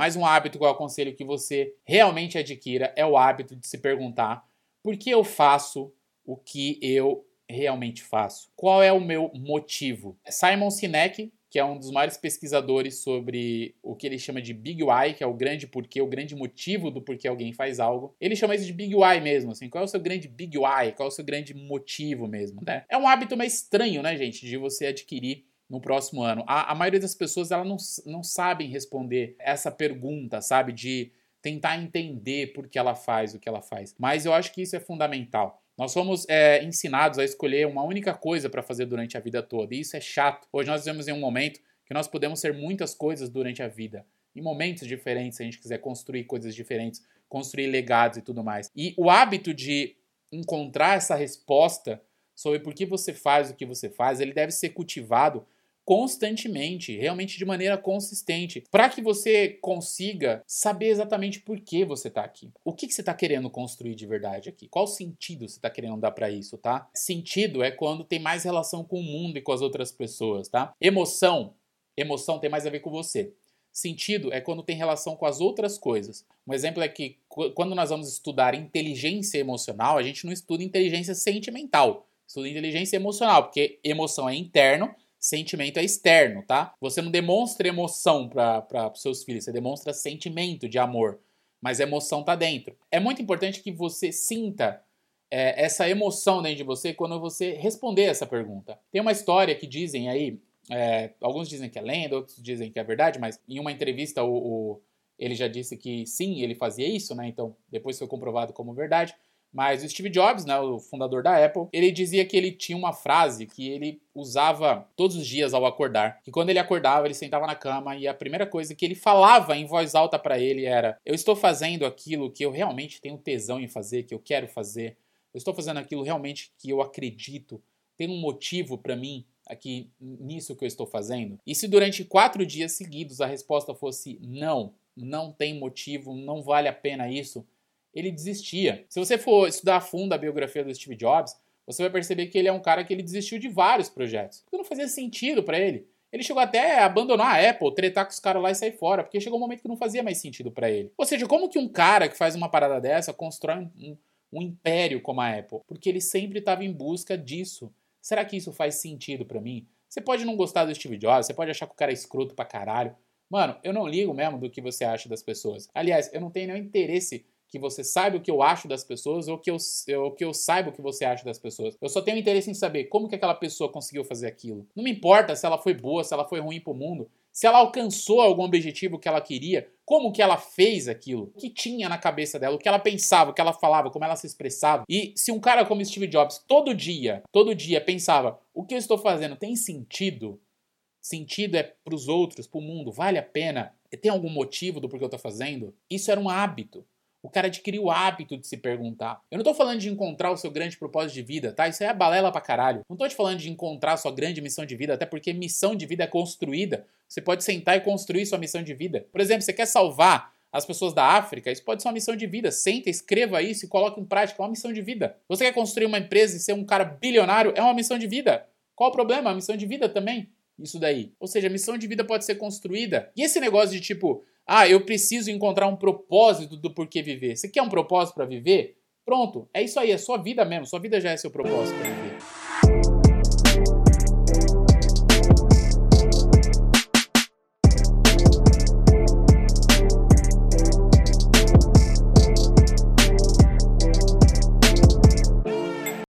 Mais um hábito que eu aconselho que você realmente adquira é o hábito de se perguntar por que eu faço o que eu realmente faço? Qual é o meu motivo? Simon Sinek, que é um dos maiores pesquisadores sobre o que ele chama de Big Why, que é o grande porquê, o grande motivo do porquê alguém faz algo. Ele chama isso de Big Why mesmo, assim, qual é o seu grande Big Why, qual é o seu grande motivo mesmo, né? É um hábito meio estranho, né, gente, de você adquirir no próximo ano. A, a maioria das pessoas, ela não, não sabem responder essa pergunta, sabe, de tentar entender por que ela faz o que ela faz. Mas eu acho que isso é fundamental. Nós somos é, ensinados a escolher uma única coisa para fazer durante a vida toda, e isso é chato. Hoje nós vivemos em um momento que nós podemos ser muitas coisas durante a vida, em momentos diferentes, se a gente quiser construir coisas diferentes, construir legados e tudo mais. E o hábito de encontrar essa resposta sobre por que você faz o que você faz, ele deve ser cultivado constantemente, realmente de maneira consistente, para que você consiga saber exatamente por que você está aqui. O que, que você está querendo construir de verdade aqui? Qual sentido você está querendo dar para isso, tá? Sentido é quando tem mais relação com o mundo e com as outras pessoas, tá? Emoção, emoção tem mais a ver com você. Sentido é quando tem relação com as outras coisas. Um exemplo é que quando nós vamos estudar inteligência emocional, a gente não estuda inteligência sentimental, estuda inteligência emocional, porque emoção é interno sentimento é externo, tá? Você não demonstra emoção para os seus filhos, você demonstra sentimento de amor, mas a emoção tá dentro. É muito importante que você sinta é, essa emoção dentro de você quando você responder essa pergunta. Tem uma história que dizem aí, é, alguns dizem que é lenda, outros dizem que é verdade, mas em uma entrevista o, o, ele já disse que sim, ele fazia isso, né? Então depois foi comprovado como verdade. Mas o Steve Jobs, né, o fundador da Apple, ele dizia que ele tinha uma frase que ele usava todos os dias ao acordar. Que quando ele acordava, ele sentava na cama e a primeira coisa que ele falava em voz alta para ele era: Eu estou fazendo aquilo que eu realmente tenho tesão em fazer, que eu quero fazer. Eu estou fazendo aquilo realmente que eu acredito. Tem um motivo para mim aqui nisso que eu estou fazendo? E se durante quatro dias seguidos a resposta fosse não, não tem motivo, não vale a pena isso, ele desistia. Se você for estudar a fundo a biografia do Steve Jobs, você vai perceber que ele é um cara que ele desistiu de vários projetos. Porque não fazia sentido para ele. Ele chegou até a abandonar a Apple, tretar com os caras lá e sair fora, porque chegou um momento que não fazia mais sentido para ele. Ou seja, como que um cara que faz uma parada dessa constrói um, um, império como a Apple? Porque ele sempre estava em busca disso. Será que isso faz sentido para mim? Você pode não gostar do Steve Jobs, você pode achar que o cara é escroto pra caralho. Mano, eu não ligo mesmo do que você acha das pessoas. Aliás, eu não tenho nenhum interesse que você saiba o que eu acho das pessoas ou que eu, ou que eu saiba o que você acha das pessoas. Eu só tenho interesse em saber como que aquela pessoa conseguiu fazer aquilo. Não me importa se ela foi boa, se ela foi ruim pro mundo, se ela alcançou algum objetivo que ela queria, como que ela fez aquilo, o que tinha na cabeça dela, o que ela pensava, o que ela falava, como ela se expressava. E se um cara como Steve Jobs todo dia, todo dia pensava, o que eu estou fazendo tem sentido? Sentido é para os outros, para o mundo, vale a pena? Tem algum motivo do porquê eu estou fazendo? Isso era um hábito. O cara adquiriu o hábito de se perguntar. Eu não tô falando de encontrar o seu grande propósito de vida, tá? Isso aí é balela pra caralho. Não tô te falando de encontrar a sua grande missão de vida, até porque missão de vida é construída. Você pode sentar e construir sua missão de vida. Por exemplo, você quer salvar as pessoas da África, isso pode ser uma missão de vida. Senta, escreva isso e coloque em prática. É uma missão de vida. Você quer construir uma empresa e ser um cara bilionário? É uma missão de vida. Qual o problema? É uma missão de vida também. Isso daí. Ou seja, a missão de vida pode ser construída. E esse negócio de tipo, ah, eu preciso encontrar um propósito do porquê viver. Você quer um propósito para viver? Pronto, é isso aí, é sua vida mesmo. Sua vida já é seu propósito. Né?